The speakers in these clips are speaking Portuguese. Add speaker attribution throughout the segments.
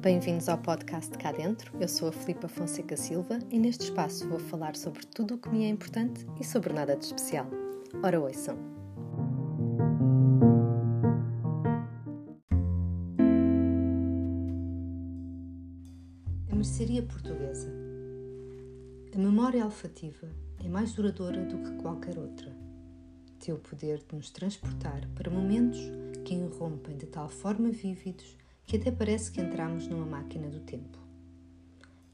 Speaker 1: Bem-vindos ao podcast Cá Dentro. Eu sou a Filipa Fonseca Silva e neste espaço vou falar sobre tudo o que me é importante e sobre nada de especial. Ora, ouçam! A mercearia portuguesa. A memória olfativa é mais duradoura do que qualquer outra. Tem o poder de nos transportar para momentos que irrompem de tal forma vívidos que até parece que entramos numa máquina do tempo.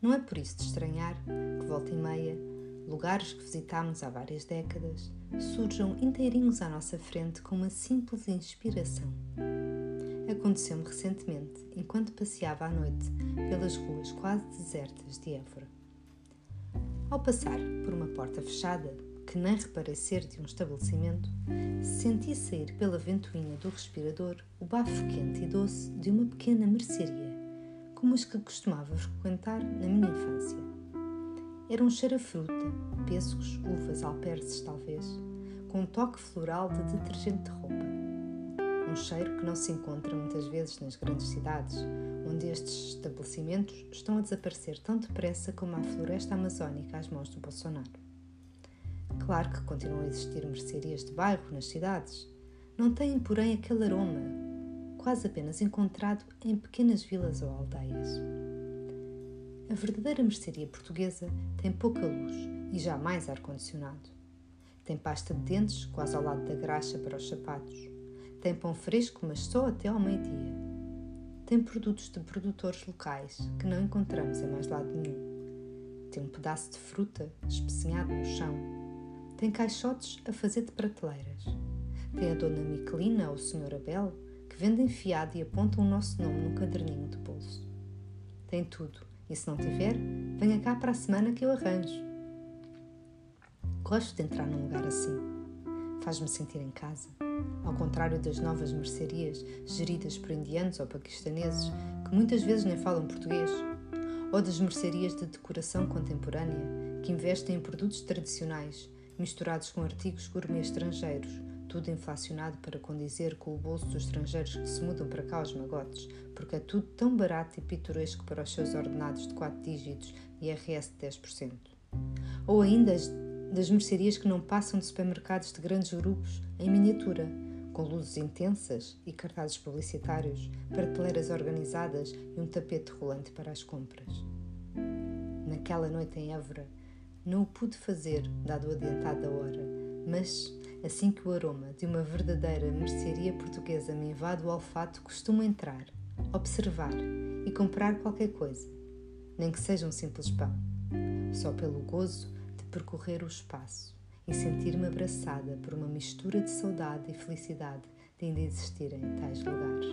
Speaker 1: Não é por isso de estranhar que, volta e meia, lugares que visitámos há várias décadas surjam inteirinhos à nossa frente com uma simples inspiração. Aconteceu-me recentemente, enquanto passeava à noite pelas ruas quase desertas de Évora. Ao passar por uma porta fechada, que nem reparei ser de um estabelecimento, senti sair pela ventoinha do respirador o bafo quente e doce de uma pequena mercearia, como as que costumava frequentar na minha infância. Era um cheiro a fruta, pêssegos, uvas, alperces talvez, com um toque floral de detergente de roupa. Um cheiro que não se encontra muitas vezes nas grandes cidades, onde estes estabelecimentos estão a desaparecer tão depressa como a floresta amazónica às mãos do Bolsonaro. Claro que continuam a existir mercearias de bairro nas cidades. Não têm, porém, aquele aroma, quase apenas encontrado em pequenas vilas ou aldeias. A verdadeira mercearia portuguesa tem pouca luz e jamais ar-condicionado. Tem pasta de dentes quase ao lado da graxa para os sapatos. Tem pão fresco, mas só até ao meio-dia. Tem produtos de produtores locais que não encontramos em mais lado nenhum. Tem um pedaço de fruta especinhado no chão tem caixotes a fazer de prateleiras. Tem a dona Miquelina ou Sr. Abel, que vendem fiado e apontam o nosso nome num caderninho de bolso. Tem tudo, e se não tiver, venha cá para a semana que eu arranjo. Gosto de entrar num lugar assim. Faz-me sentir em casa. Ao contrário das novas mercearias geridas por indianos ou paquistaneses, que muitas vezes nem falam português, ou das mercearias de decoração contemporânea, que investem em produtos tradicionais misturados com artigos gourmet estrangeiros, tudo inflacionado para condizer com o bolso dos estrangeiros que se mudam para cá aos magotes, porque é tudo tão barato e pitoresco para os seus ordenados de 4 dígitos e IRS de 10%. Ou ainda as, das mercearias que não passam de supermercados de grandes grupos em miniatura, com luzes intensas e cartazes publicitários, prateleiras organizadas e um tapete rolante para as compras. Naquela noite em Évora, não o pude fazer, dado o adiantado da hora, mas, assim que o aroma de uma verdadeira mercearia portuguesa me invade o olfato, costumo entrar, observar e comprar qualquer coisa, nem que seja um simples pão, só pelo gozo de percorrer o espaço e sentir-me abraçada por uma mistura de saudade e felicidade de ainda existirem tais lugares.